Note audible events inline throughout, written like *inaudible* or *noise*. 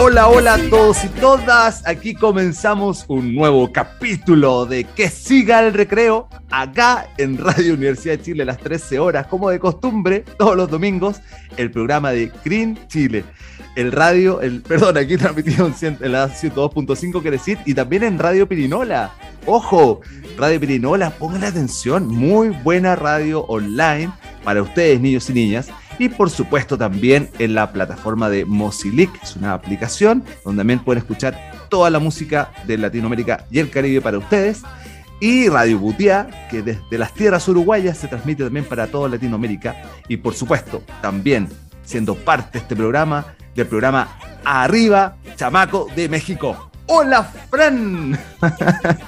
Hola, hola a todos y todas. Aquí comenzamos un nuevo capítulo de Que siga el recreo acá en Radio Universidad de Chile a las 13 horas, como de costumbre, todos los domingos, el programa de Green Chile. El radio, el, perdón, aquí transmitido en la 102.5 quiere decir, y también en Radio Pirinola. Ojo, Radio Pirinola, pongan atención, muy buena radio online para ustedes, niños y niñas. Y por supuesto también en la plataforma de Mozilic, es una aplicación donde también pueden escuchar toda la música de Latinoamérica y el Caribe para ustedes. Y Radio Butiá, que desde las tierras uruguayas se transmite también para toda Latinoamérica. Y por supuesto, también siendo parte de este programa, del programa Arriba, Chamaco de México. Hola, Fran.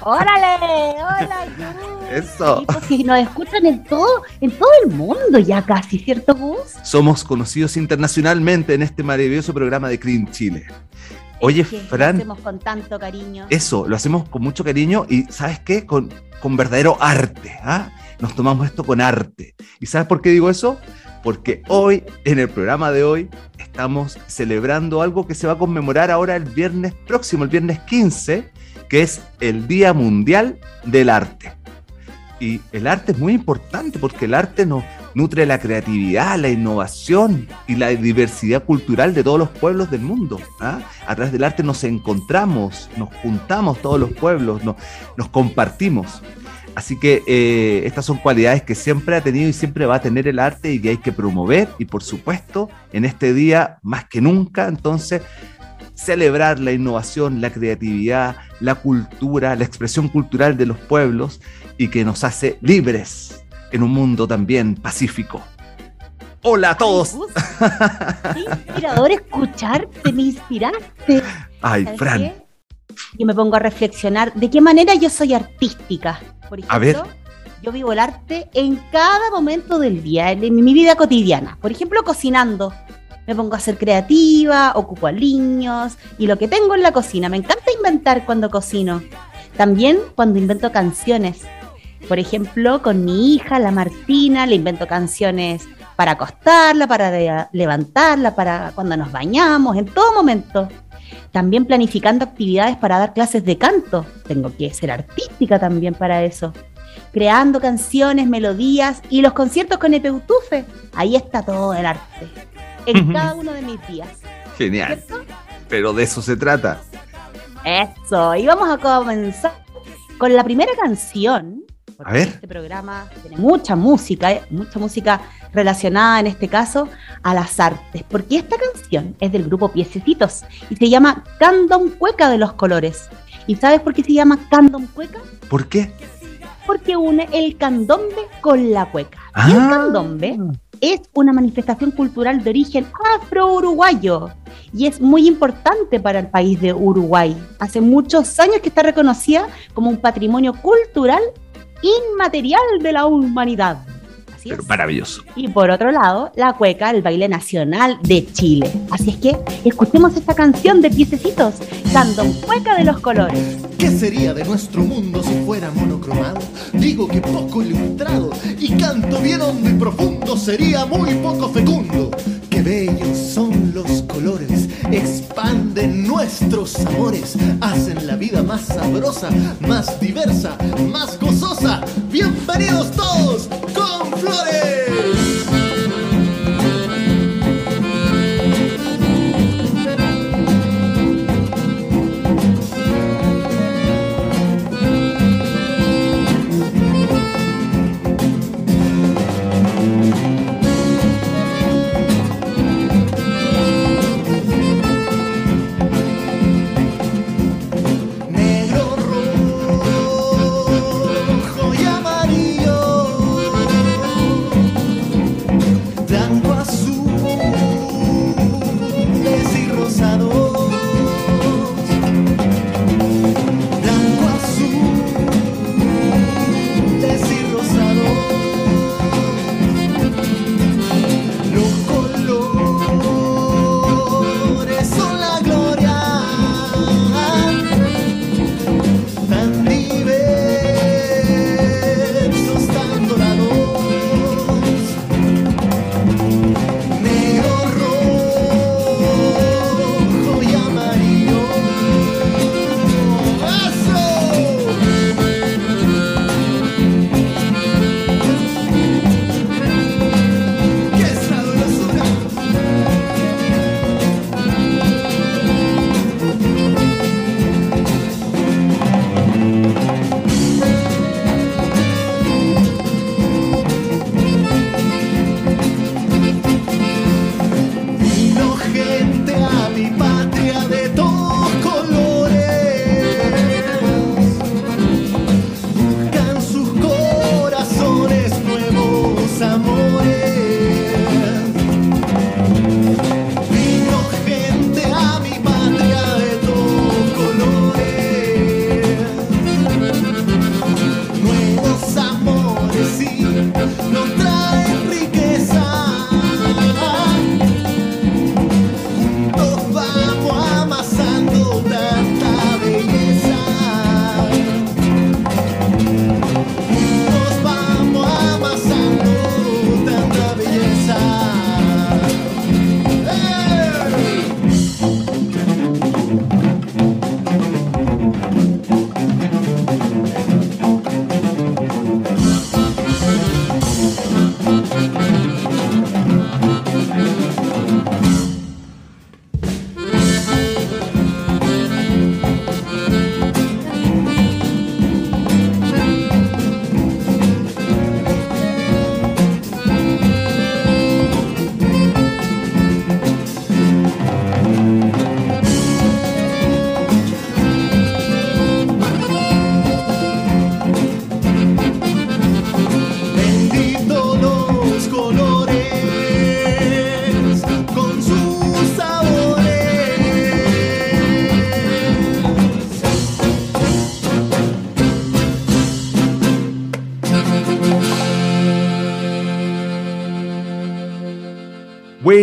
Órale, hola, Eso. Sí, nos escuchan en todo, en todo el mundo ya casi, ¿cierto, Gus? Somos conocidos internacionalmente en este maravilloso programa de Clean Chile. Oye, Fran. Lo hacemos con tanto cariño. Eso, lo hacemos con mucho cariño y, ¿sabes qué? Con, con verdadero arte. ¿ah? Nos tomamos esto con arte. ¿Y sabes por qué digo eso? Porque hoy, en el programa de hoy, estamos celebrando algo que se va a conmemorar ahora el viernes próximo, el viernes 15, que es el Día Mundial del Arte. Y el arte es muy importante porque el arte nos nutre la creatividad, la innovación y la diversidad cultural de todos los pueblos del mundo. ¿ah? A través del arte nos encontramos, nos juntamos todos los pueblos, nos, nos compartimos. Así que eh, estas son cualidades que siempre ha tenido y siempre va a tener el arte y que hay que promover. Y por supuesto, en este día, más que nunca, entonces, celebrar la innovación, la creatividad, la cultura, la expresión cultural de los pueblos y que nos hace libres en un mundo también pacífico. Hola a todos. Qué inspirador escucharte, me inspiraste. Ay, Fran. Yo me pongo a reflexionar de qué manera yo soy artística. Por ejemplo, a ver. yo vivo el arte en cada momento del día, en mi vida cotidiana. Por ejemplo, cocinando. Me pongo a ser creativa, ocupo a niños y lo que tengo en la cocina. Me encanta inventar cuando cocino. También cuando invento canciones. Por ejemplo, con mi hija, la Martina, le invento canciones para acostarla, para levantarla, para cuando nos bañamos, en todo momento. También planificando actividades para dar clases de canto. Tengo que ser artística también para eso. Creando canciones, melodías y los conciertos con Epeutufe. Ahí está todo el arte. En cada uno de mis días. Genial. Pero de eso se trata. Eso. Y vamos a comenzar con la primera canción. A ver. Este programa tiene mucha música, ¿eh? mucha música relacionada en este caso a las artes, porque esta canción es del grupo Piececitos y se llama Candom Cueca de los Colores. ¿Y sabes por qué se llama Candom Cueca? ¿Por qué? Porque une el candombe con la cueca. Ah. Y el candombe es una manifestación cultural de origen afro-uruguayo y es muy importante para el país de Uruguay. Hace muchos años que está reconocida como un patrimonio cultural inmaterial de la humanidad. Así Pero es. maravilloso. Y por otro lado, la cueca, el baile nacional de Chile. Así es que escuchemos esta canción de Piececitos, Candom Cueca de los Colores. ¿Qué sería de nuestro mundo si fuera monocromado? Digo que poco ilustrado y canto bien hondo y profundo sería muy poco fecundo. Qué bellos son los colores, expanden nuestros amores, hacen la vida más sabrosa, más diversa, más gozosa. Bienvenidos todos con flores.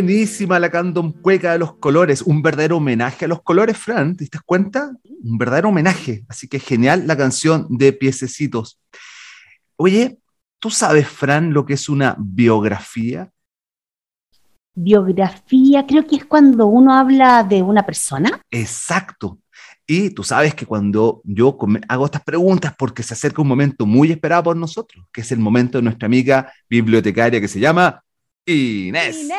Buenísima la cueca de los colores, un verdadero homenaje a los colores, Fran, ¿te das cuenta? Un verdadero homenaje, así que genial la canción de Piececitos. Oye, ¿tú sabes, Fran, lo que es una biografía? Biografía, creo que es cuando uno habla de una persona. Exacto. Y tú sabes que cuando yo hago estas preguntas, porque se acerca un momento muy esperado por nosotros, que es el momento de nuestra amiga bibliotecaria que se llama Inés.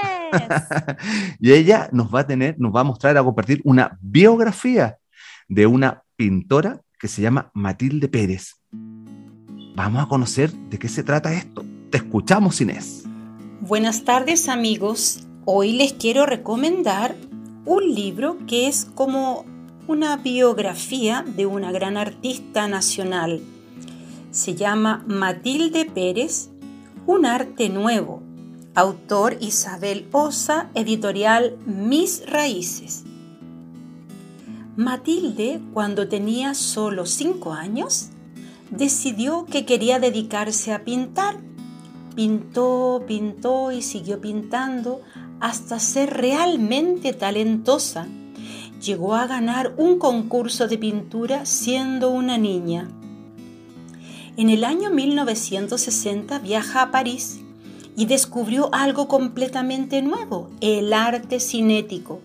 *laughs* y ella nos va a tener, nos va a mostrar, a compartir una biografía de una pintora que se llama Matilde Pérez. Vamos a conocer de qué se trata esto. Te escuchamos, Inés. Buenas tardes, amigos. Hoy les quiero recomendar un libro que es como una biografía de una gran artista nacional. Se llama Matilde Pérez, Un arte nuevo, Autor Isabel Osa, editorial Mis Raíces. Matilde, cuando tenía solo cinco años, decidió que quería dedicarse a pintar. Pintó, pintó y siguió pintando hasta ser realmente talentosa. Llegó a ganar un concurso de pintura siendo una niña. En el año 1960 viaja a París y descubrió algo completamente nuevo, el arte cinético.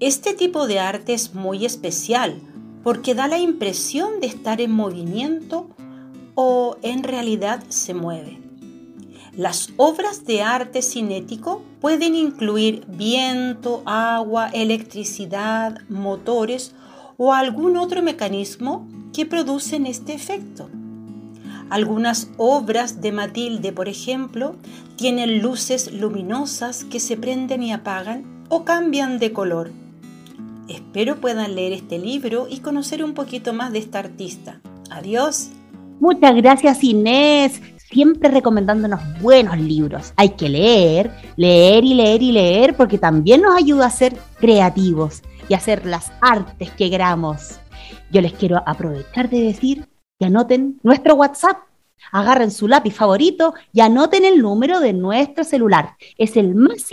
Este tipo de arte es muy especial porque da la impresión de estar en movimiento o en realidad se mueve. Las obras de arte cinético pueden incluir viento, agua, electricidad, motores o algún otro mecanismo que producen este efecto. Algunas obras de Matilde, por ejemplo, tienen luces luminosas que se prenden y apagan o cambian de color. Espero puedan leer este libro y conocer un poquito más de esta artista. Adiós. Muchas gracias Inés, siempre recomendándonos buenos libros. Hay que leer, leer y leer y leer porque también nos ayuda a ser creativos y a hacer las artes que queramos. Yo les quiero aprovechar de decir y anoten nuestro WhatsApp. Agarren su lápiz favorito y anoten el número de nuestro celular. Es el más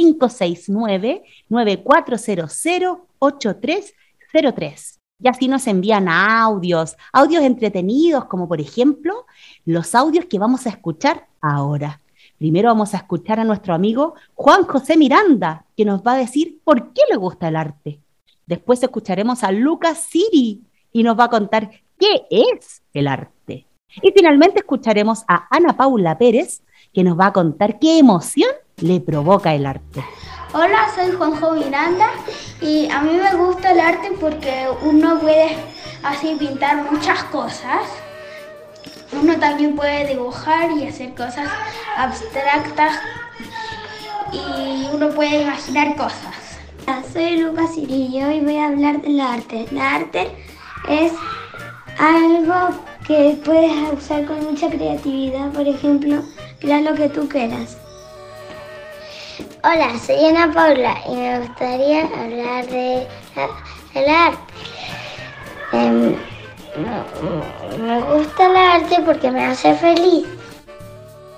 569-9400-8303. Y así nos envían audios, audios entretenidos, como por ejemplo los audios que vamos a escuchar ahora. Primero vamos a escuchar a nuestro amigo Juan José Miranda, que nos va a decir por qué le gusta el arte. Después escucharemos a Lucas Siri y nos va a contar qué es el arte. Y finalmente escucharemos a Ana Paula Pérez, que nos va a contar qué emoción le provoca el arte. Hola, soy Juanjo Miranda y a mí me gusta el arte porque uno puede así pintar muchas cosas. Uno también puede dibujar y hacer cosas abstractas y uno puede imaginar cosas. Soy Lucas Cirillo y voy a hablar del arte. El arte es algo que puedes usar con mucha creatividad, por ejemplo, crear lo que tú quieras. Hola, soy Ana Paula y me gustaría hablar de el arte. Em, me gusta el arte porque me hace feliz.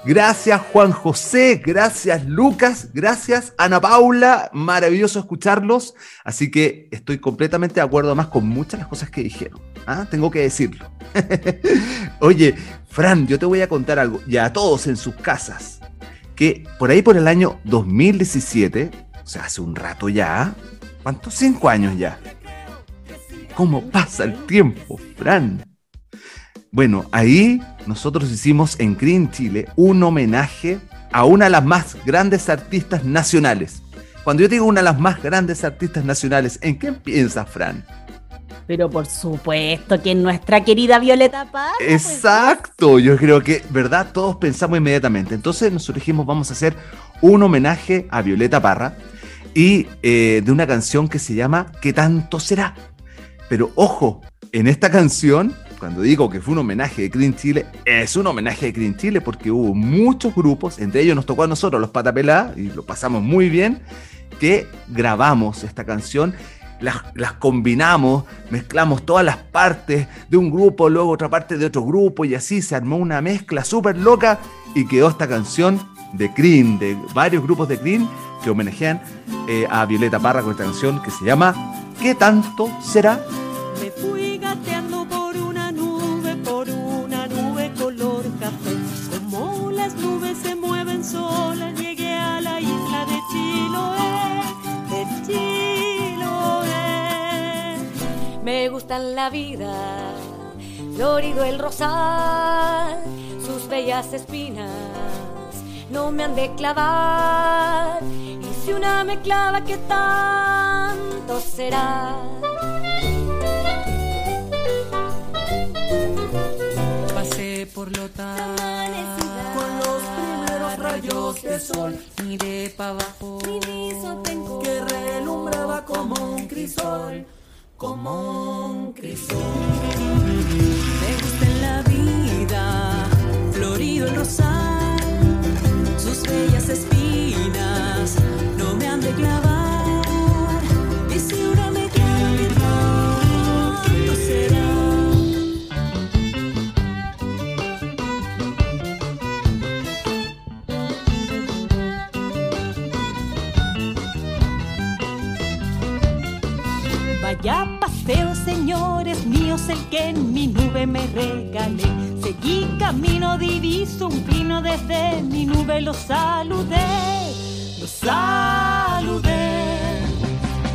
Gracias Juan José, gracias Lucas, gracias Ana Paula, maravilloso escucharlos, así que estoy completamente de acuerdo más con muchas de las cosas que dijeron, ¿ah? tengo que decirlo. *laughs* Oye, Fran, yo te voy a contar algo, y a todos en sus casas, que por ahí por el año 2017, o sea, hace un rato ya, ¿cuántos? Cinco años ya. ¿Cómo pasa el tiempo, Fran? Bueno, ahí nosotros hicimos en Green Chile un homenaje a una de las más grandes artistas nacionales. Cuando yo digo una de las más grandes artistas nacionales, ¿en qué piensas, Fran? Pero por supuesto que en nuestra querida Violeta Parra. Pues, Exacto, yo creo que, ¿verdad? Todos pensamos inmediatamente. Entonces nosotros dijimos, vamos a hacer un homenaje a Violeta Parra y eh, de una canción que se llama ¿Qué tanto será? Pero ojo, en esta canción cuando digo que fue un homenaje de Green Chile, es un homenaje de Green Chile porque hubo muchos grupos, entre ellos nos tocó a nosotros, los Patapelá, y lo pasamos muy bien, que grabamos esta canción. Las, combinamos, mezclamos todas las partes de un grupo, luego otra parte de otro grupo, y así se armó una mezcla súper loca y quedó esta canción de Green, de varios grupos de Green que homenajean eh, a Violeta Parra con esta canción que se llama ¿Qué tanto será? La vida, florido el rosal, sus bellas espinas no me han de clavar. Y si una me clava, ¿qué tanto será? Pasé por Lota con los primeros rayos de sol. Miré para abajo que relumbraba como un crisol, como un crisol. Me gusta en la vida, florido el rosal, sus bellas espinas no me han de. Paseo, señores míos, el que en mi nube me regalé. Seguí camino, diviso un pino desde mi nube, lo saludé, lo saludé.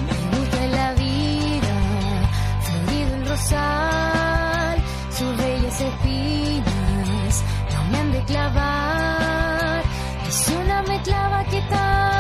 Me gusta la vida, florido el rosal, sus bellas espinas no me han de clavar. Si una me clava, ¿qué tanto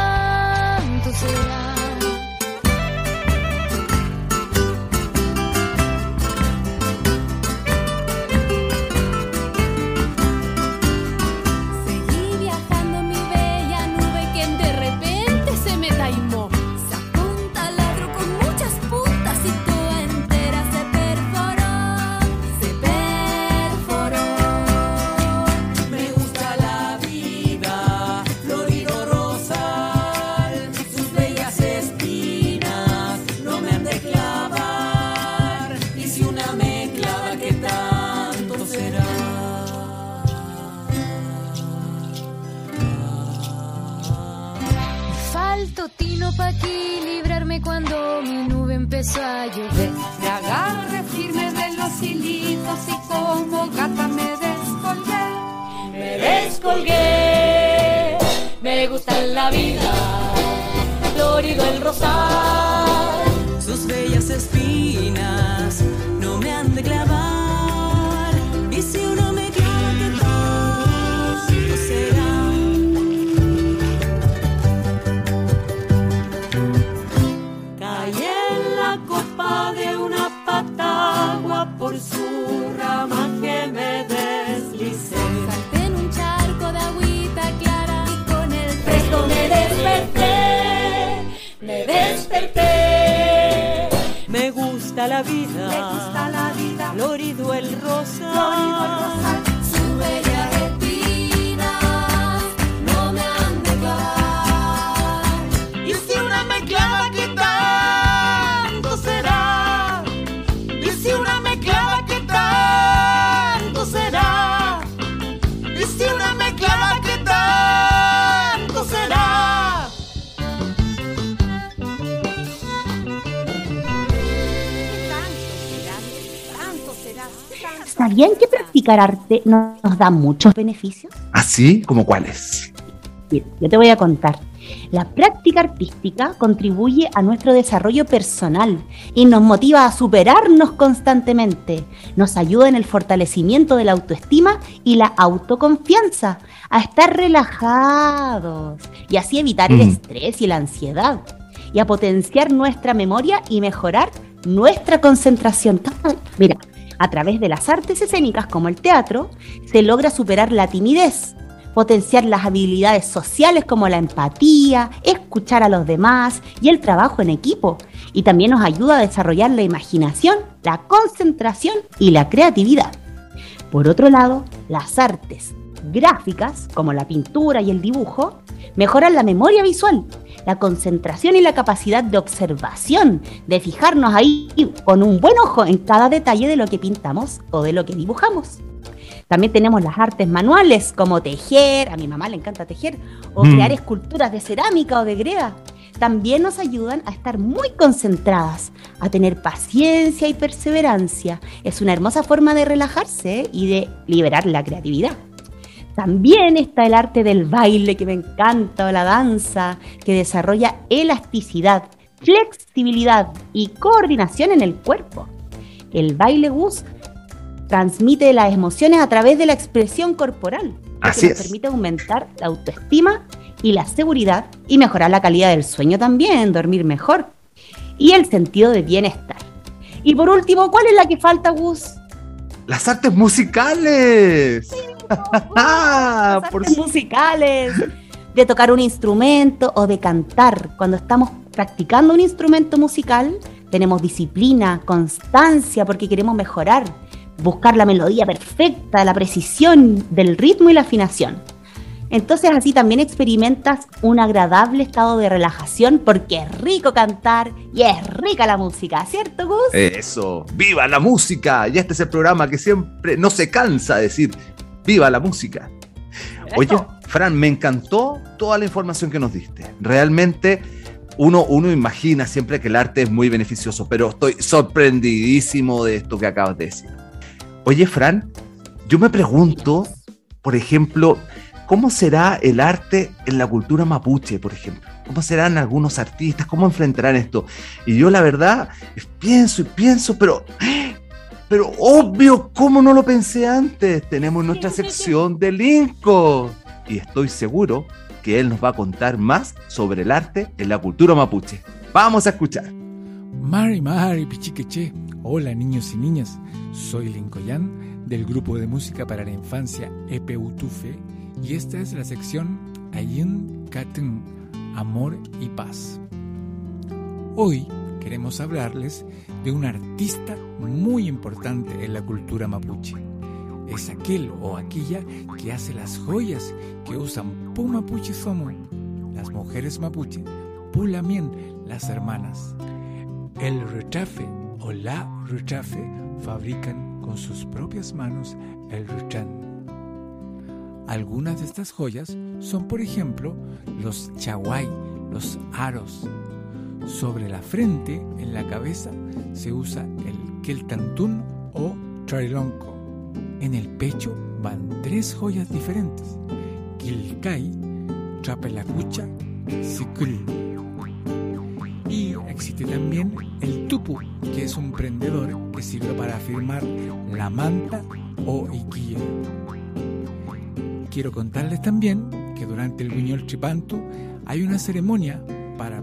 ¿Sabían que practicar arte no- nos da muchos beneficios? ¿Así? ¿Como cuáles? Yo te voy a contar. La práctica artística contribuye a nuestro desarrollo personal y nos motiva a superarnos constantemente. Nos ayuda en el fortalecimiento de la autoestima y la autoconfianza, a estar relajados y así evitar el estrés y la ansiedad y a potenciar nuestra memoria y mejorar nuestra concentración. Cada- Mira, a través de las artes escénicas como el teatro, se logra superar la timidez, potenciar las habilidades sociales como la empatía, escuchar a los demás y el trabajo en equipo. Y también nos ayuda a desarrollar la imaginación, la concentración y la creatividad. Por otro lado, las artes gráficas, como la pintura y el dibujo, mejoran la memoria visual, la concentración y la capacidad de observación, de fijarnos ahí con un buen ojo en cada detalle de lo que pintamos o de lo que dibujamos. También tenemos las artes manuales como tejer, a mi mamá le encanta tejer, o Mm. crear esculturas de cerámica o de greda. También nos ayudan a estar muy concentradas, a tener paciencia y perseverancia. Es una hermosa forma de relajarse y de liberar la creatividad. También está el arte del baile que me encanta, o la danza, que desarrolla elasticidad, flexibilidad y coordinación en el cuerpo. El baile Gus transmite las emociones a través de la expresión corporal, Así que nos es. permite aumentar la autoestima y la seguridad y mejorar la calidad del sueño también, dormir mejor y el sentido de bienestar. Y por último, ¿cuál es la que falta, Gus? Las artes musicales. Ah, por musicales, de tocar un instrumento o de cantar. Cuando estamos practicando un instrumento musical, tenemos disciplina, constancia, porque queremos mejorar, buscar la melodía perfecta, la precisión del ritmo y la afinación. Entonces así también experimentas un agradable estado de relajación porque es rico cantar y es rica la música, ¿cierto Gus? Eso, viva la música. Y este es el programa que siempre no se cansa de decir, viva la música. Oye, Fran, me encantó toda la información que nos diste. Realmente uno, uno imagina siempre que el arte es muy beneficioso, pero estoy sorprendidísimo de esto que acabas de decir. Oye, Fran, yo me pregunto, por ejemplo, ¿cómo será el arte en la cultura mapuche, por ejemplo? ¿Cómo serán algunos artistas? ¿Cómo enfrentarán esto? Y yo la verdad pienso y pienso, pero pero obvio, ¿cómo no lo pensé antes? Tenemos nuestra sección de Linko. Y estoy seguro que él nos va a contar más sobre el arte en la cultura mapuche. Vamos a escuchar. Mari Mari Pichiqueche. Hola niños y niñas. Soy Lincoyan del grupo de música para la infancia EPUTUFE y esta es la sección Ayin Katun, Amor y Paz. Hoy queremos hablarles de un artista muy importante en la cultura mapuche. Es aquel o aquella que hace las joyas que usan Pu Mapuche Somo, las mujeres mapuche, Pulamien, las hermanas. El rechafe o la rechafe fabrican con sus propias manos el ruchan. Algunas de estas joyas son, por ejemplo, los chaguay, los aros. Sobre la frente, en la cabeza, se usa el keltantún o trilonco. En el pecho van tres joyas diferentes: Kilkai, Chapelacucha, Sikul. Y existe también el tupu, que es un prendedor que sirve para afirmar la manta o iquia. Quiero contarles también que durante el Guiñol Chipantu hay una ceremonia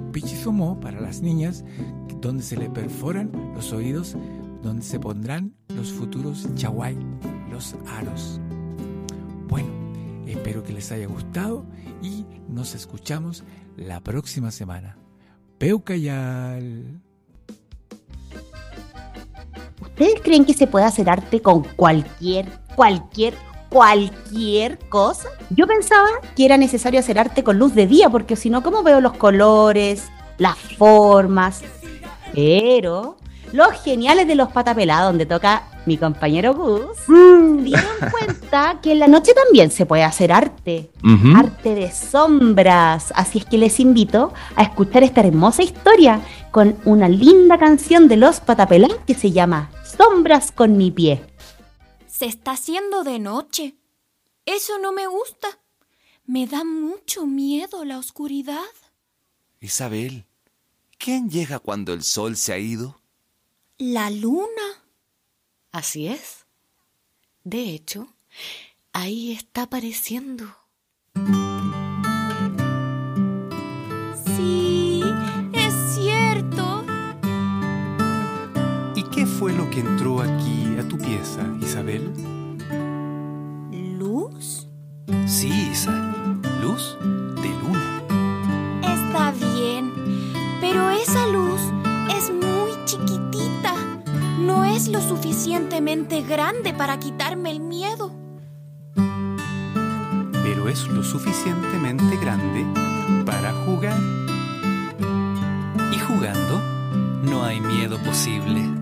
para Pichizomó, para las niñas, donde se le perforan los oídos, donde se pondrán los futuros chaguay, los aros. Bueno, espero que les haya gustado y nos escuchamos la próxima semana. Peucayal. ¿Ustedes creen que se puede hacer arte con cualquier, cualquier, cualquier cosa? Yo pensaba que era necesario hacer arte con luz de día, porque si no, ¿cómo veo los colores, las formas? Pero los geniales de los patapelados, donde toca mi compañero Gus, dieron cuenta que en la noche también se puede hacer arte. Arte de sombras. Así es que les invito a escuchar esta hermosa historia con una linda canción de los patapelá que se llama Sombras con mi pie. Se está haciendo de noche. Eso no me gusta. Me da mucho miedo la oscuridad. Isabel, ¿quién llega cuando el sol se ha ido? La luna. Así es. De hecho, ahí está apareciendo. Sí, es cierto. ¿Y qué fue lo que entró Isabel? ¿Luz? Sí, Isa. Luz de luna. Está bien, pero esa luz es muy chiquitita. No es lo suficientemente grande para quitarme el miedo. Pero es lo suficientemente grande para jugar. Y jugando, no hay miedo posible.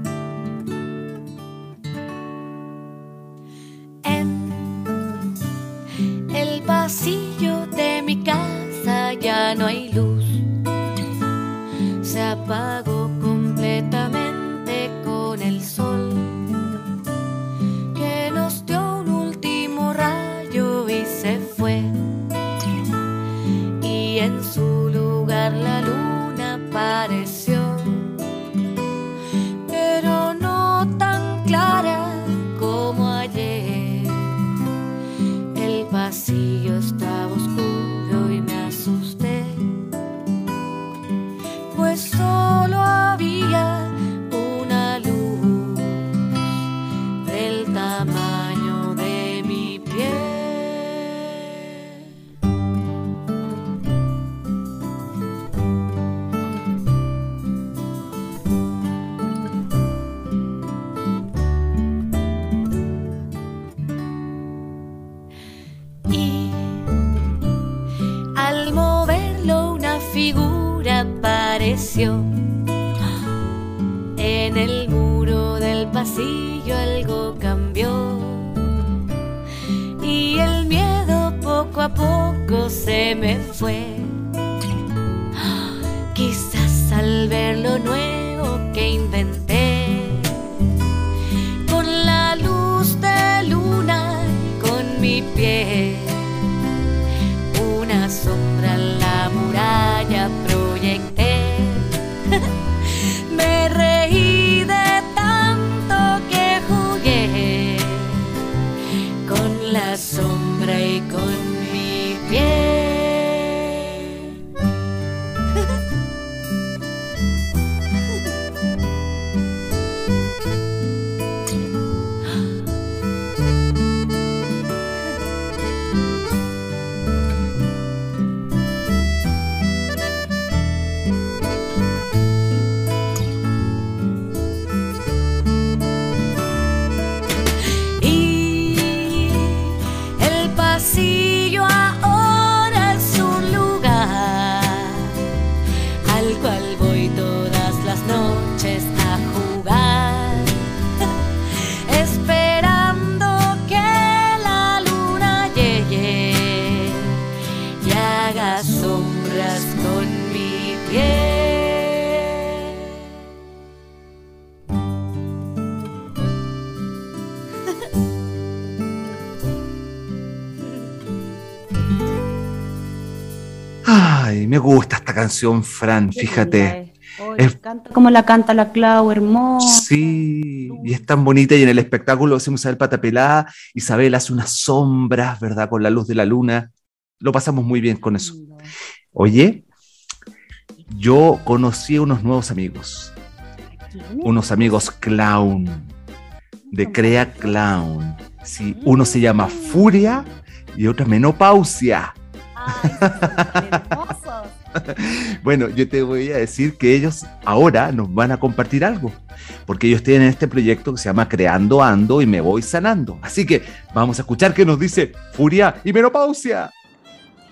Me gusta esta canción, Fran, fíjate. Es- Canta como la canta la Clau, hermosa. Sí, y es tan bonita y en el espectáculo hacemos Isabel Patapelá, Isabel hace unas sombras, ¿verdad? Con la luz de la luna. Lo pasamos muy bien con eso. Oye, yo conocí unos nuevos amigos, unos amigos clown, de Crea Clown. Sí, uno se llama Furia y otro Menopausia. *laughs* *laughs* Bueno, yo te voy a decir que ellos ahora nos van a compartir algo, porque ellos tienen este proyecto que se llama Creando Ando y Me Voy Sanando. Así que vamos a escuchar qué nos dice Furia y Menopausia.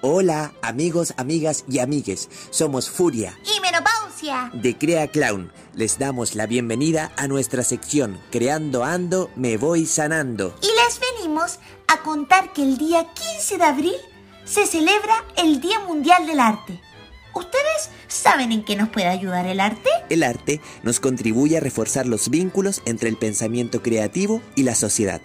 Hola, amigos, amigas y amigues. Somos Furia Y menopausia. de Crea Clown. Les damos la bienvenida a nuestra sección Creando Ando, Me Voy Sanando. Y les venimos a contar que el día 15 de abril se celebra el Día Mundial del Arte. ¿Ustedes saben en qué nos puede ayudar el arte? El arte nos contribuye a reforzar los vínculos entre el pensamiento creativo y la sociedad,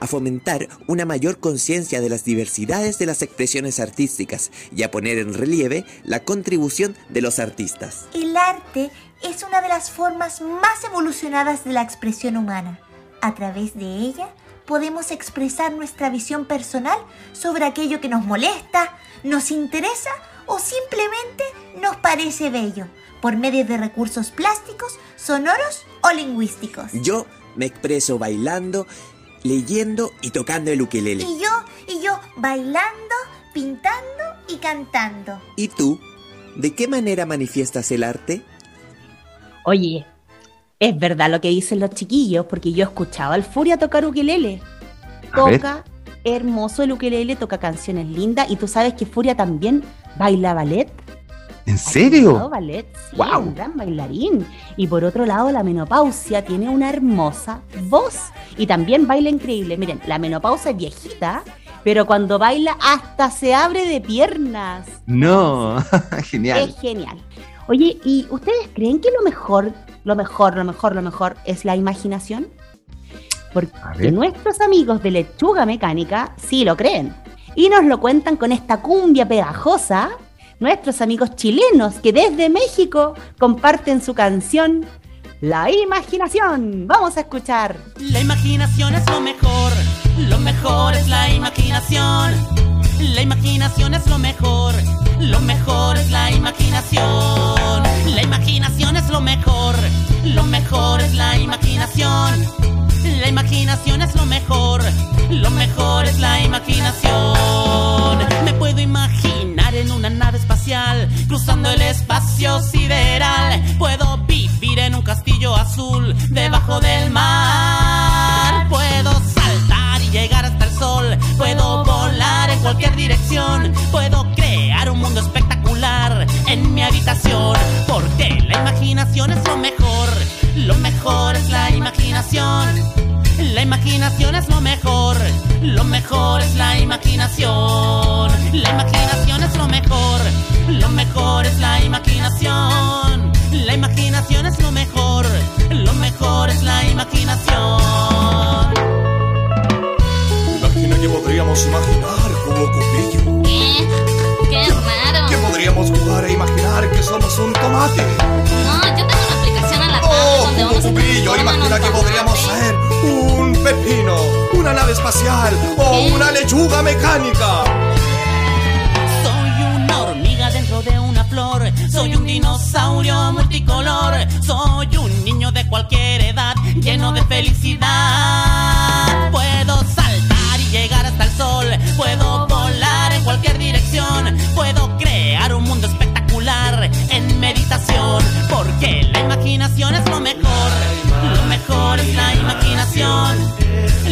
a fomentar una mayor conciencia de las diversidades de las expresiones artísticas y a poner en relieve la contribución de los artistas. El arte es una de las formas más evolucionadas de la expresión humana. A través de ella podemos expresar nuestra visión personal sobre aquello que nos molesta, nos interesa o simplemente nos parece bello, por medio de recursos plásticos, sonoros o lingüísticos. Yo me expreso bailando, leyendo y tocando el ukelele. Y yo, y yo bailando, pintando y cantando. ¿Y tú? ¿De qué manera manifiestas el arte? Oye, es verdad lo que dicen los chiquillos, porque yo escuchaba al Furia tocar ukelele. Toca hermoso el ukelele, toca canciones lindas, y tú sabes que Furia también baila ballet. ¿En serio? ballet, sí, Guau. un gran bailarín. Y por otro lado, la menopausia tiene una hermosa voz y también baila increíble. Miren, la menopausia es viejita, pero cuando baila hasta se abre de piernas. No, *laughs* genial. Es genial. Oye, ¿y ustedes creen que lo mejor, lo mejor, lo mejor, lo mejor es la imaginación? Porque nuestros amigos de Lechuga Mecánica sí lo creen. Y nos lo cuentan con esta cumbia pegajosa. Nuestros amigos chilenos que desde México comparten su canción La Imaginación. Vamos a escuchar. La imaginación es lo mejor. Lo mejor es la imaginación. La imaginación es lo mejor. Lo mejor es la imaginación. La imaginación es lo mejor. Lo mejor es la imaginación. La imaginación es lo mejor. Lo mejor es la imaginación. Me puedo imaginar en una nave espacial cruzando el espacio sideral. Puedo vivir en un castillo azul debajo del mar. Puedo saltar y llegar hasta el sol. Puedo volar cualquier dirección. Puedo crear un mundo espectacular en mi habitación. Porque la imaginación es lo mejor. Lo mejor es la imaginación. La imaginación es lo mejor. Lo mejor es la imaginación. La imaginación es lo mejor. Lo mejor es la imaginación. La imaginación es lo mejor. Lo mejor es la imaginación. Imagina que podríamos imaginar como Cupillo. ¿Qué? ¡Qué raro! Que podríamos jugar e imaginar que somos un tomate. No, yo tengo una aplicación en la tablet Oh, donde vamos a Cupillo, transformarnos imagina que podríamos ser un pepino, una nave espacial o una lechuga mecánica. Soy una hormiga dentro de una flor. Soy un dinosaurio multicolor. Soy un niño de cualquier edad lleno de felicidad. Puedo hasta el sol. Puedo volar en cualquier dirección. Puedo crear un mundo espectacular en meditación. Porque la imaginación es lo mejor. Lo mejor es la imaginación.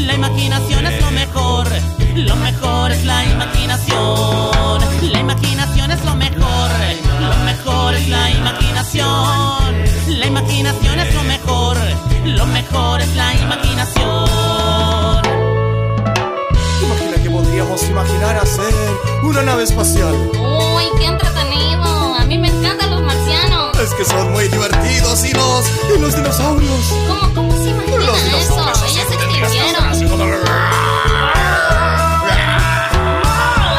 La imaginación es lo mejor. Lo mejor es la imaginación. La imaginación es lo mejor. Lo mejor es la imaginación. La imaginación es lo mejor. Lo mejor es la imaginación. Podríamos imaginar hacer una nave espacial. Uy, qué entretenido. A mí me encantan los marcianos. Es que son muy divertidos y los, y los dinosaurios. ¿Cómo, cómo se imaginan Los eso? Ellos se extinguieron. La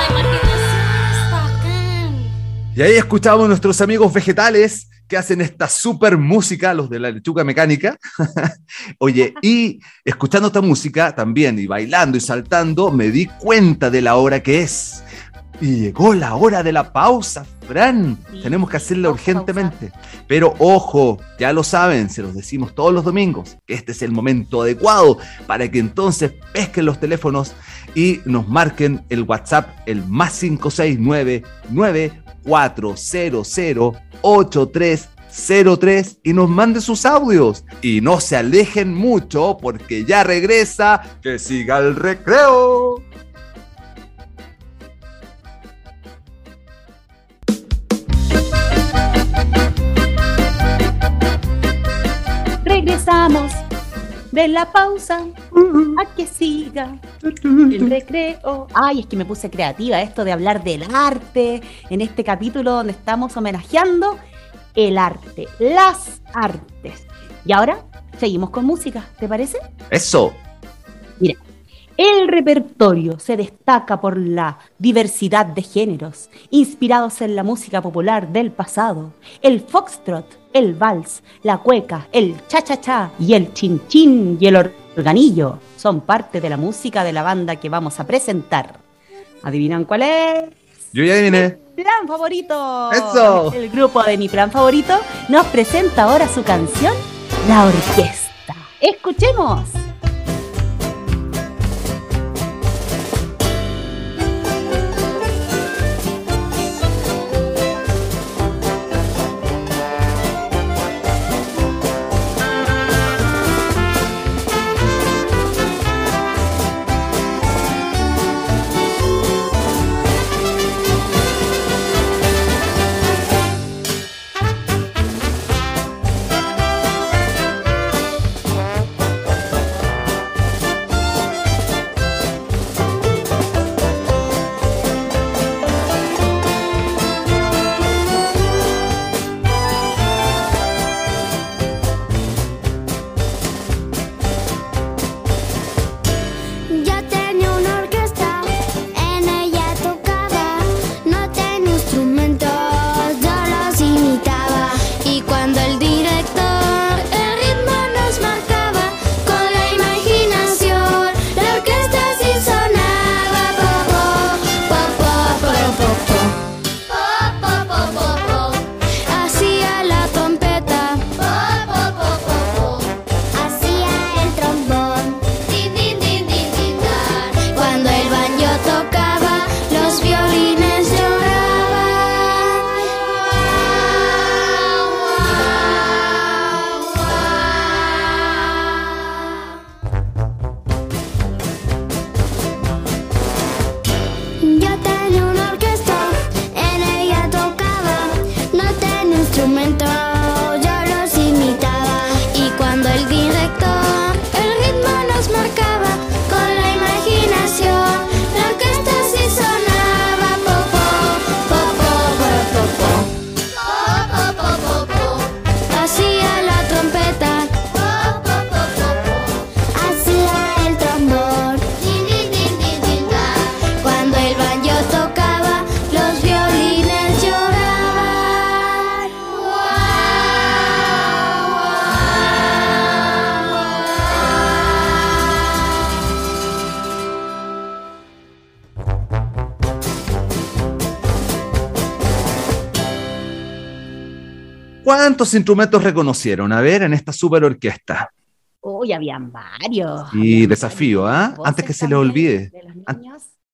imaginación es bacán. Y ahí escuchamos a nuestros amigos vegetales que hacen esta super música, los de la lechuga mecánica. *laughs* Oye, y escuchando esta música también, y bailando y saltando, me di cuenta de la hora que es. Y llegó la hora de la pausa, Fran. Tenemos que hacerla urgentemente. Pero ojo, ya lo saben, se los decimos todos los domingos, que este es el momento adecuado para que entonces pesquen los teléfonos y nos marquen el WhatsApp, el más 569 9400 8303 y nos mande sus audios. Y no se alejen mucho porque ya regresa. Que siga el recreo. Regresamos de la pausa a que siga el recreo. Ay, es que me puse creativa esto de hablar del arte en este capítulo donde estamos homenajeando el arte, las artes. Y ahora seguimos con música, ¿te parece? Eso. Mira, el repertorio se destaca por la diversidad de géneros inspirados en la música popular del pasado, el foxtrot, el vals, la cueca, el cha-cha-cha y el chin-chin y el organillo son parte de la música de la banda que vamos a presentar. ¿Adivinan cuál es? Yo ya adiviné. Plan favorito. ¡Eso! El grupo de mi plan favorito nos presenta ahora su canción, La Orquesta. Escuchemos. ¿Cuántos instrumentos reconocieron? A ver, en esta super orquesta. Uy, habían varios. Y desafío, ¿ah? Antes que se les olvide.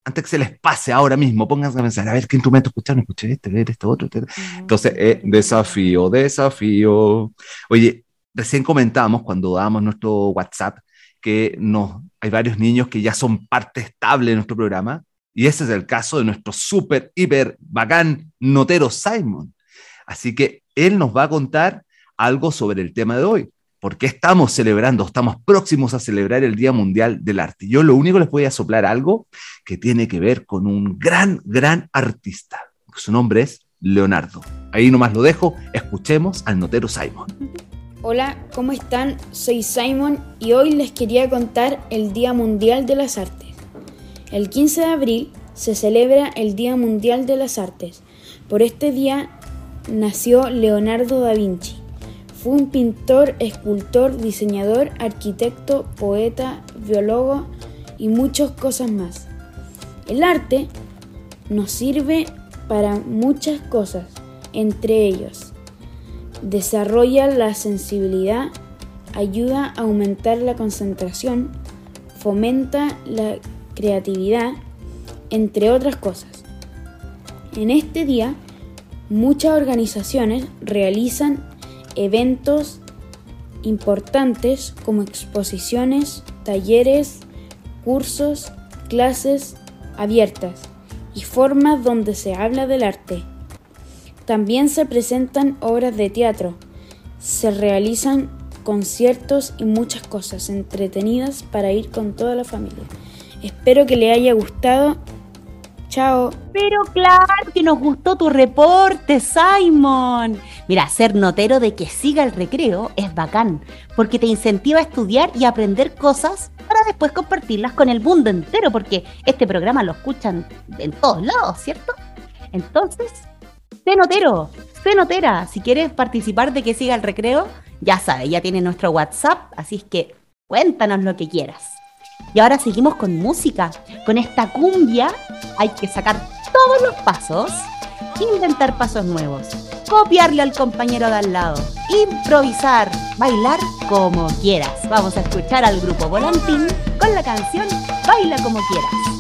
Antes que se les pase ahora mismo, pónganse a pensar, a ver qué instrumento escucharon, escuché este, ver este otro. este. Entonces, eh, desafío, desafío. Oye, recién comentamos cuando dábamos nuestro WhatsApp que no, hay varios niños que ya son parte estable de nuestro programa, y ese es el caso de nuestro súper, hiper, bacán notero Simon. Así que él nos va a contar algo sobre el tema de hoy. ¿Por qué estamos celebrando, estamos próximos a celebrar el Día Mundial del Arte? Yo lo único les voy a soplar algo que tiene que ver con un gran, gran artista. Su nombre es Leonardo. Ahí nomás lo dejo, escuchemos al notero Simon. Hola, ¿cómo están? Soy Simon y hoy les quería contar el Día Mundial de las Artes. El 15 de abril se celebra el Día Mundial de las Artes. Por este día nació Leonardo da Vinci. Fue un pintor, escultor, diseñador, arquitecto, poeta, biólogo y muchas cosas más. El arte nos sirve para muchas cosas, entre ellos desarrolla la sensibilidad, ayuda a aumentar la concentración, fomenta la creatividad, entre otras cosas. En este día, muchas organizaciones realizan eventos importantes como exposiciones, talleres, cursos, clases abiertas y formas donde se habla del arte. También se presentan obras de teatro, se realizan conciertos y muchas cosas entretenidas para ir con toda la familia. Espero que le haya gustado. Chao. Pero claro que nos gustó tu reporte, Simon. Mira, ser notero de que siga el recreo es bacán, porque te incentiva a estudiar y aprender cosas para después compartirlas con el mundo entero, porque este programa lo escuchan en todos lados, ¿cierto? Entonces, sé notero, sé notera. Si quieres participar de que siga el recreo, ya sabes, ya tienes nuestro WhatsApp, así es que cuéntanos lo que quieras. Y ahora seguimos con música. Con esta cumbia hay que sacar todos los pasos, inventar pasos nuevos, copiarle al compañero de al lado, improvisar, bailar como quieras. Vamos a escuchar al grupo Volantín con la canción Baila como quieras.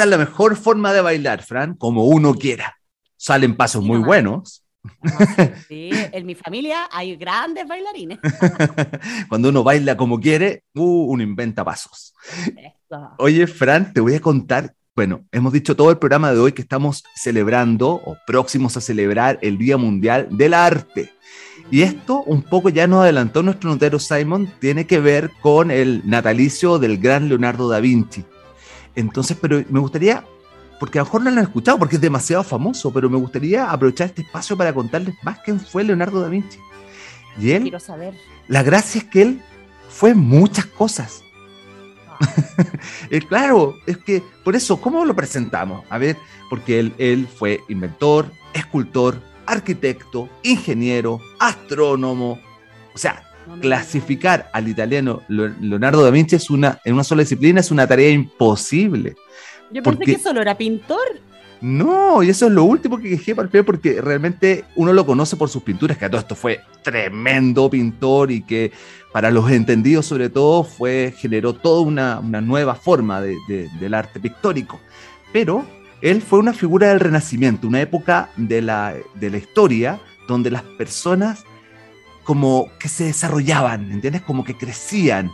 Esa es la mejor forma de bailar, Fran, como uno quiera. Salen pasos muy buenos. *laughs* Sí, en mi familia hay grandes bailarines. *laughs* Cuando uno baila como quiere, uh, uno inventa pasos. Oye, Fran, te voy a contar. Bueno, hemos dicho todo el programa de hoy que estamos celebrando o próximos a celebrar el Día Mundial del Arte. Y esto un poco ya nos adelantó nuestro notero Simon, tiene que ver con el natalicio del gran Leonardo da Vinci. Entonces, pero me gustaría porque a lo mejor no lo han escuchado porque es demasiado famoso, pero me gustaría aprovechar este espacio para contarles más quién fue Leonardo da Vinci. Y él, Quiero saber. la gracia es que él fue muchas cosas. *laughs* Eh, claro, es que por eso, ¿cómo lo presentamos? A ver, porque él, él fue inventor, escultor, arquitecto, ingeniero, astrónomo. O sea, clasificar al italiano Leonardo da Vinci es una, en una sola disciplina es una tarea imposible. Yo pensé que solo era pintor. No, y eso es lo último que dejé para el porque realmente uno lo conoce por sus pinturas, que a todo esto fue tremendo pintor y que para los entendidos sobre todo fue, generó toda una, una nueva forma de- de- del arte pictórico. Pero él fue una figura del Renacimiento, una época de la, de la historia donde las personas como que se desarrollaban, ¿entiendes? Como que crecían,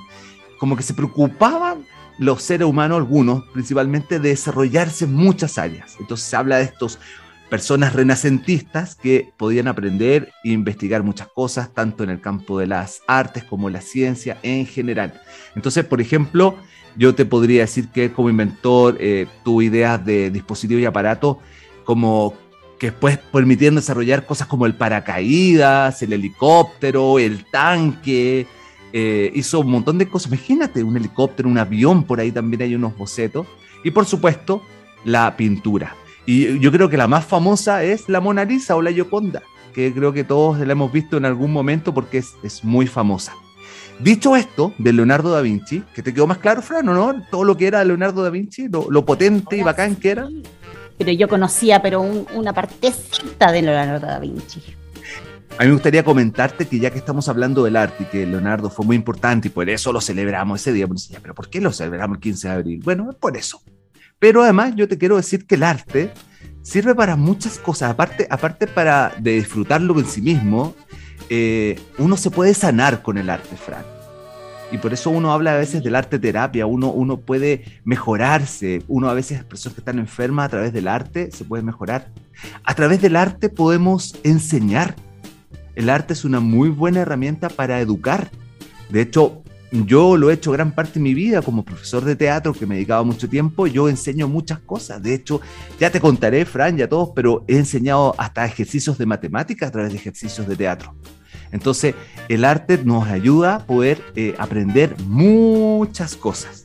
como que se preocupaban los seres humanos, algunos principalmente, de desarrollarse en muchas áreas. Entonces se habla de estos personas renacentistas que podían aprender e investigar muchas cosas, tanto en el campo de las artes como la ciencia en general. Entonces, por ejemplo, yo te podría decir que como inventor eh, tuvo ideas de dispositivos y aparatos como que después permitieron desarrollar cosas como el paracaídas, el helicóptero, el tanque, eh, hizo un montón de cosas. Imagínate, un helicóptero, un avión, por ahí también hay unos bocetos. Y por supuesto, la pintura. Y yo creo que la más famosa es la Mona Lisa o la Gioconda, que creo que todos la hemos visto en algún momento porque es, es muy famosa. Dicho esto, de Leonardo da Vinci, que te quedó más claro, Fran, ¿o no? Todo lo que era Leonardo da Vinci, lo, lo potente y bacán que era. Pero yo conocía, pero un- una partecita de Leonardo da Vinci. A mí me gustaría comentarte que ya que estamos hablando del arte y que Leonardo fue muy importante y por eso lo celebramos ese día, pues, ya, pero ¿por qué lo celebramos el 15 de abril? Bueno, es por eso. Pero además yo te quiero decir que el arte sirve para muchas cosas, aparte, aparte para de disfrutarlo en sí mismo, eh, uno se puede sanar con el arte, Fran. Y por eso uno habla a veces del arte terapia, uno, uno puede mejorarse, uno a veces, personas que están enfermas a través del arte se puede mejorar. A través del arte podemos enseñar. El arte es una muy buena herramienta para educar. De hecho, yo lo he hecho gran parte de mi vida como profesor de teatro, que me dedicaba mucho tiempo, yo enseño muchas cosas. De hecho, ya te contaré, Fran, ya todos, pero he enseñado hasta ejercicios de matemática a través de ejercicios de teatro. Entonces, el arte nos ayuda a poder eh, aprender muchas cosas.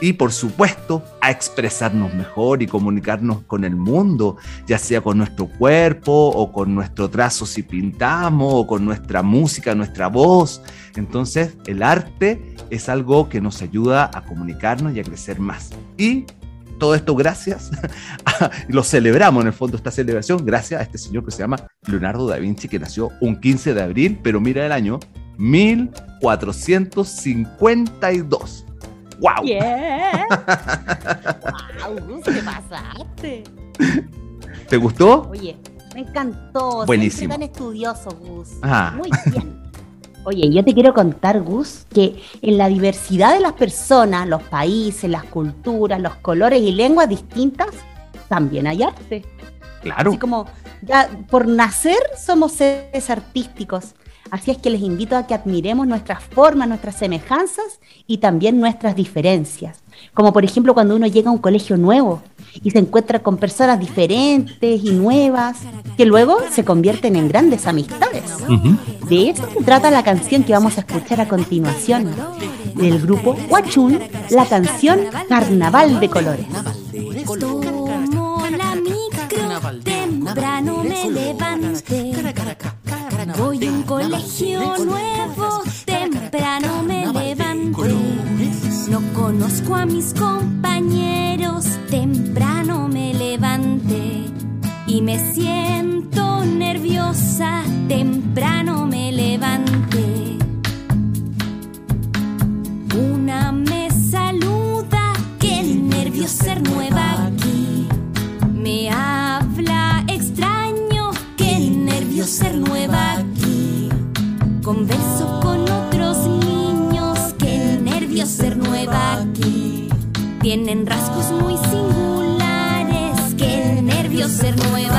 Y por supuesto, a expresarnos mejor y comunicarnos con el mundo, ya sea con nuestro cuerpo o con nuestro trazo si pintamos o con nuestra música, nuestra voz. Entonces, el arte es algo que nos ayuda a comunicarnos y a crecer más. Y todo esto gracias, *laughs* a- lo celebramos en el fondo esta celebración, gracias a este señor que se llama Leonardo da Vinci, que nació un 15 de abril, pero mira el año 1452. ¡Wow! Yeah. *laughs* wow, ¿qué pasaste? ¿Te gustó? Oye, me encantó. Buenísimo. Siempre tan estudioso, Gus. Ah. Muy bien. *laughs* Oye, yo te quiero contar, Gus, que en la diversidad de las personas, los países, las culturas, los colores y lenguas distintas, también hay arte. Claro. Así como ya por nacer somos seres artísticos. Así es que les invito a que admiremos nuestras formas, nuestras semejanzas y también nuestras diferencias. Como por ejemplo cuando uno llega a un colegio nuevo y se encuentra con personas diferentes y nuevas, que luego se convierten en grandes amistades. De eso se trata la canción que vamos a escuchar a continuación, del grupo Huachún, la canción Carnaval de Colores. Temprano me levanté. Voy a un colegio nuevo, temprano conozco a mis compañeros, temprano me levanté. Y me siento nerviosa, temprano me levanté. Una me saluda, qué nervios ser nueva Tienen rasgos muy singulares que el nervio ser nueva.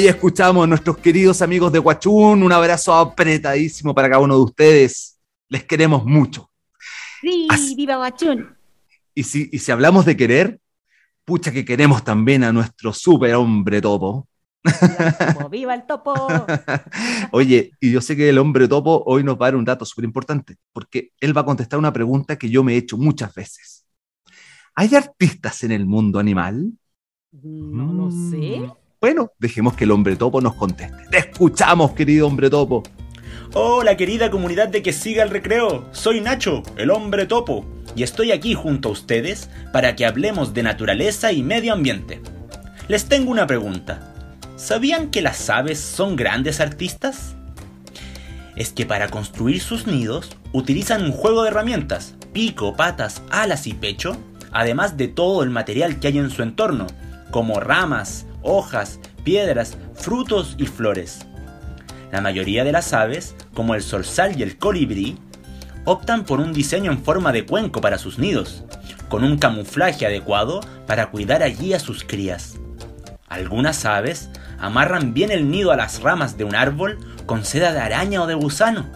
Ahí escuchamos a nuestros queridos amigos de Huachún. Un abrazo apretadísimo para cada uno de ustedes. Les queremos mucho. Sí, viva Guachún. Y si, y si hablamos de querer, pucha que queremos también a nuestro super hombre topo. Como viva el topo. *laughs* Oye, y yo sé que el hombre topo hoy nos va a dar un dato súper importante, porque él va a contestar una pregunta que yo me he hecho muchas veces. ¿Hay artistas en el mundo animal? No lo sé. Bueno, dejemos que el hombre topo nos conteste. Te escuchamos, querido hombre topo. Hola querida comunidad de que siga el recreo, soy Nacho, el hombre topo, y estoy aquí junto a ustedes para que hablemos de naturaleza y medio ambiente. Les tengo una pregunta. ¿Sabían que las aves son grandes artistas? Es que para construir sus nidos utilizan un juego de herramientas, pico, patas, alas y pecho, además de todo el material que hay en su entorno, como ramas, hojas, piedras, frutos y flores. La mayoría de las aves, como el zorzal y el colibrí, optan por un diseño en forma de cuenco para sus nidos, con un camuflaje adecuado para cuidar allí a sus crías. Algunas aves amarran bien el nido a las ramas de un árbol con seda de araña o de gusano,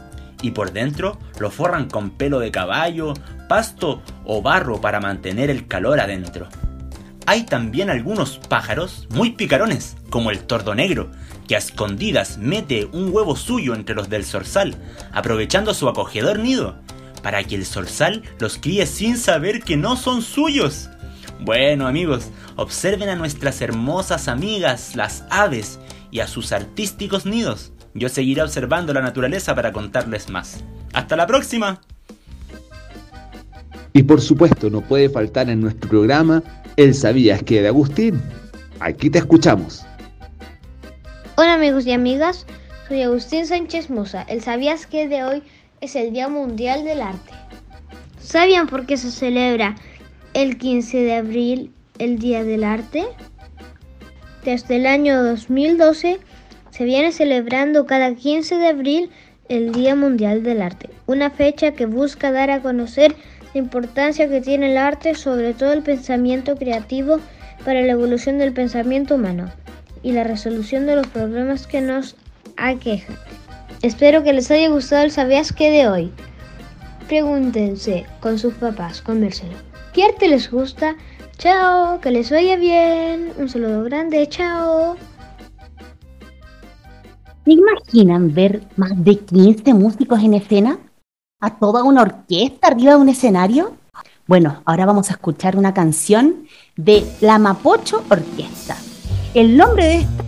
y por dentro lo forran con pelo de caballo, pasto o barro para mantener el calor adentro. Hay también algunos pájaros muy picarones, como el tordo negro, que a escondidas mete un huevo suyo entre los del zorzal, aprovechando su acogedor nido, para que el zorzal los críe sin saber que no son suyos. Bueno amigos, observen a nuestras hermosas amigas, las aves, y a sus artísticos nidos. Yo seguiré observando la naturaleza para contarles más. ¡Hasta la próxima! Y por supuesto, no puede faltar en nuestro programa el Sabías que de Agustín. Aquí te escuchamos. Hola amigos y amigas, soy Agustín Sánchez Mosa. El sabías que de hoy es el Día Mundial del Arte. ¿Sabían por qué se celebra el 15 de abril el Día del Arte? Desde el año 2012 se viene celebrando cada 15 de abril el Día Mundial del Arte, una fecha que busca dar a conocer la importancia que tiene el arte, sobre todo el pensamiento creativo, para la evolución del pensamiento humano y la resolución de los problemas que nos aquejan. Espero que les haya gustado el Sabías que de hoy. Pregúntense con sus papás, convérselo. ¿Qué arte les gusta? Chao, que les vaya bien. Un saludo grande, chao. ¿Se imaginan ver más de 15 músicos en escena? ¿A toda una orquesta arriba de un escenario? Bueno, ahora vamos a escuchar una canción de la Mapocho Orquesta. El nombre de esta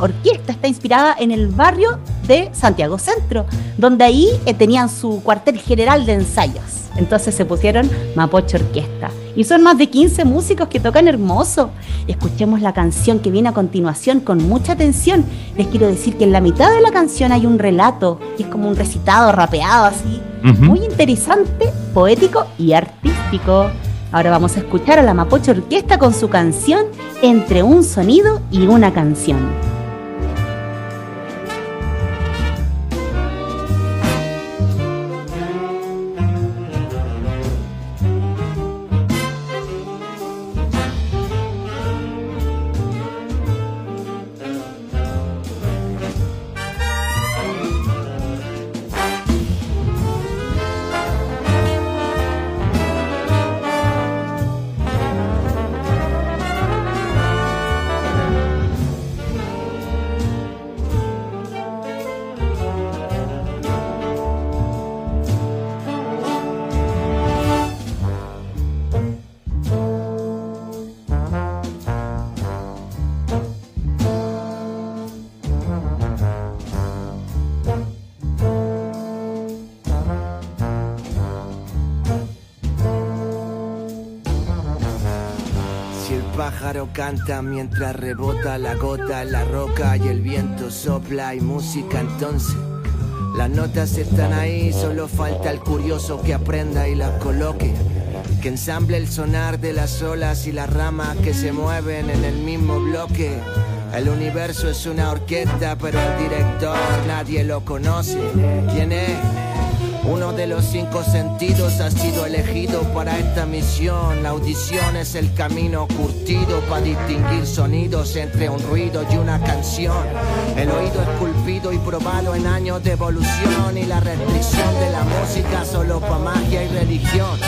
orquesta está inspirada en el barrio de Santiago Centro, donde ahí eh, tenían su cuartel general de ensayos. Entonces se pusieron Mapocho Orquesta. Y son más de 15 músicos que tocan hermoso. Escuchemos la canción que viene a continuación con mucha atención. Les quiero decir que en la mitad de la canción hay un relato, que es como un recitado rapeado así, muy interesante, poético y artístico. Ahora vamos a escuchar a la Mapocho Orquesta con su canción Entre un sonido y una canción. Pájaro canta mientras rebota la gota en la roca y el viento sopla y música entonces. Las notas están ahí, solo falta el curioso que aprenda y las coloque. Que ensamble el sonar de las olas y las ramas que se mueven en el mismo bloque. El universo es una orquesta, pero el director nadie lo conoce. ¿Quién es? Uno de los cinco sentidos ha sido elegido para esta misión. La audición es el camino curtido para distinguir sonidos entre un ruido y una canción. El oído esculpido y probado en años de evolución y la restricción de la música solo para magia y religión.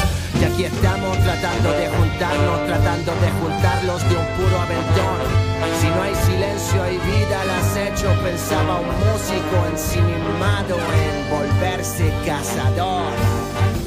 Y aquí estamos tratando de juntarnos, tratando de juntarlos de un puro aventón. Si no hay silencio, hay vida, al acecho pensaba un músico ensimismado en volverse cazador.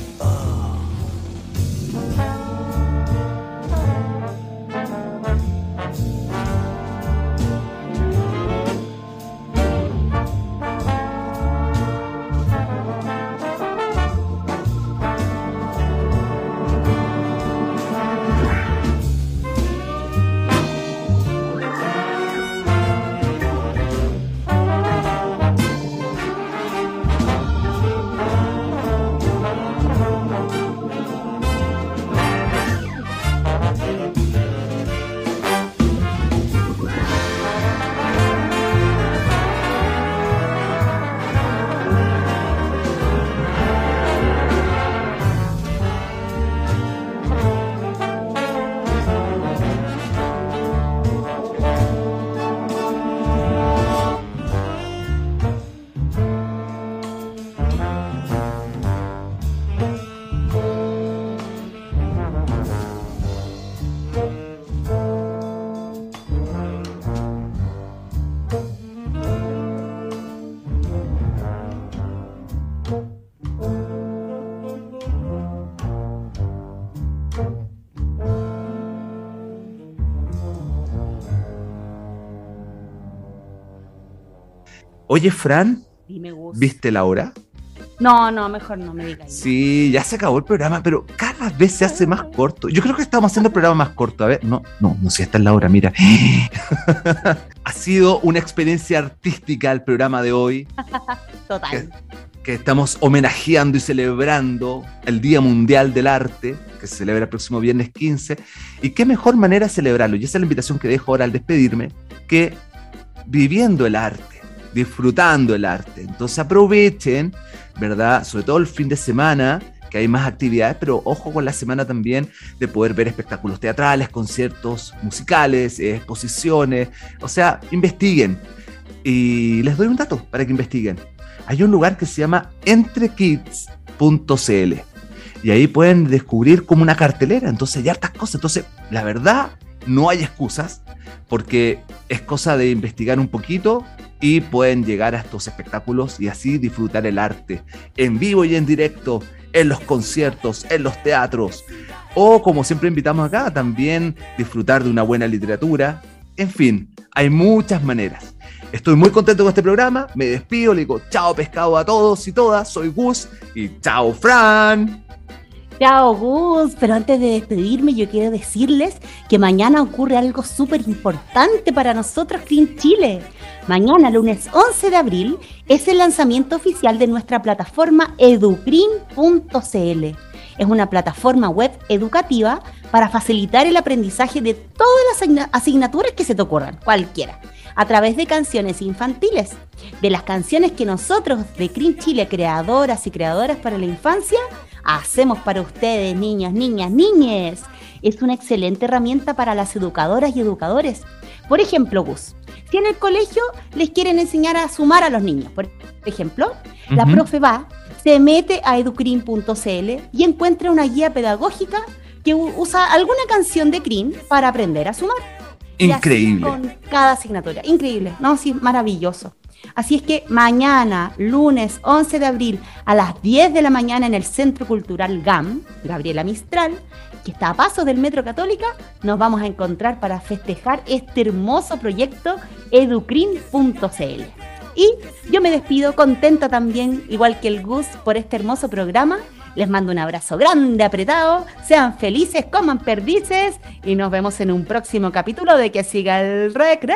Oye, Fran, Dime. ¿viste la hora? No, no, mejor no me digas. Sí, ya se acabó el programa, pero cada vez se hace más corto. Yo creo que estamos haciendo el programa más corto. A ver, no, no, no, si esta es la hora, mira. *laughs* ha sido una experiencia artística el programa de hoy, *laughs* Total. que estamos homenajeando y celebrando el Día Mundial del Arte, que se celebra el próximo viernes 15. Y qué mejor manera de celebrarlo, y esa es la invitación que dejo ahora al despedirme, que viviendo el arte disfrutando el arte. Entonces aprovechen, ¿verdad? Sobre todo el fin de semana, que hay más actividades, pero ojo con la semana también de poder ver espectáculos teatrales, conciertos musicales, exposiciones. O sea, investiguen. Y les doy un dato para que investiguen. Hay un lugar que se llama entrekids.cl. y ahí pueden descubrir como una cartelera, entonces hay hartas cosas, entonces la verdad no hay excusas porque es cosa de investigar un poquito y pueden llegar a estos espectáculos y así disfrutar el arte en vivo y en directo, en los conciertos, en los teatros, o como siempre invitamos acá, también disfrutar de una buena literatura. En fin, hay muchas maneras. Estoy muy contento con este programa, me despido, le digo chao pescado a todos y todas, soy Gus y chao Fran. Chao Gus, pero antes de despedirme yo quiero decirles que mañana ocurre algo súper importante para nosotros aquí en Chile. Mañana, lunes 11 de abril, es el lanzamiento oficial de nuestra plataforma educrin.cl. Es una plataforma web educativa para facilitar el aprendizaje de todas las asignaturas que se te ocurran, cualquiera, a través de canciones infantiles. De las canciones que nosotros de Crin Chile, creadoras y creadoras para la infancia, hacemos para ustedes, niños, niñas, niñes. Es una excelente herramienta para las educadoras y educadores. Por ejemplo, Gus, si en el colegio les quieren enseñar a sumar a los niños, por ejemplo, la profe va, se mete a educrin.cl y encuentra una guía pedagógica que usa alguna canción de CRIM para aprender a sumar. Increíble. con cada asignatura. Increíble. No, sí, maravilloso. Así es que mañana, lunes 11 de abril, a las 10 de la mañana en el Centro Cultural GAM, Gabriela Mistral, que está a paso del Metro Católica, nos vamos a encontrar para festejar este hermoso proyecto educrin.cl. Y yo me despido contenta también, igual que el Gus, por este hermoso programa. Les mando un abrazo grande, apretado. Sean felices, coman perdices y nos vemos en un próximo capítulo de Que siga el recreo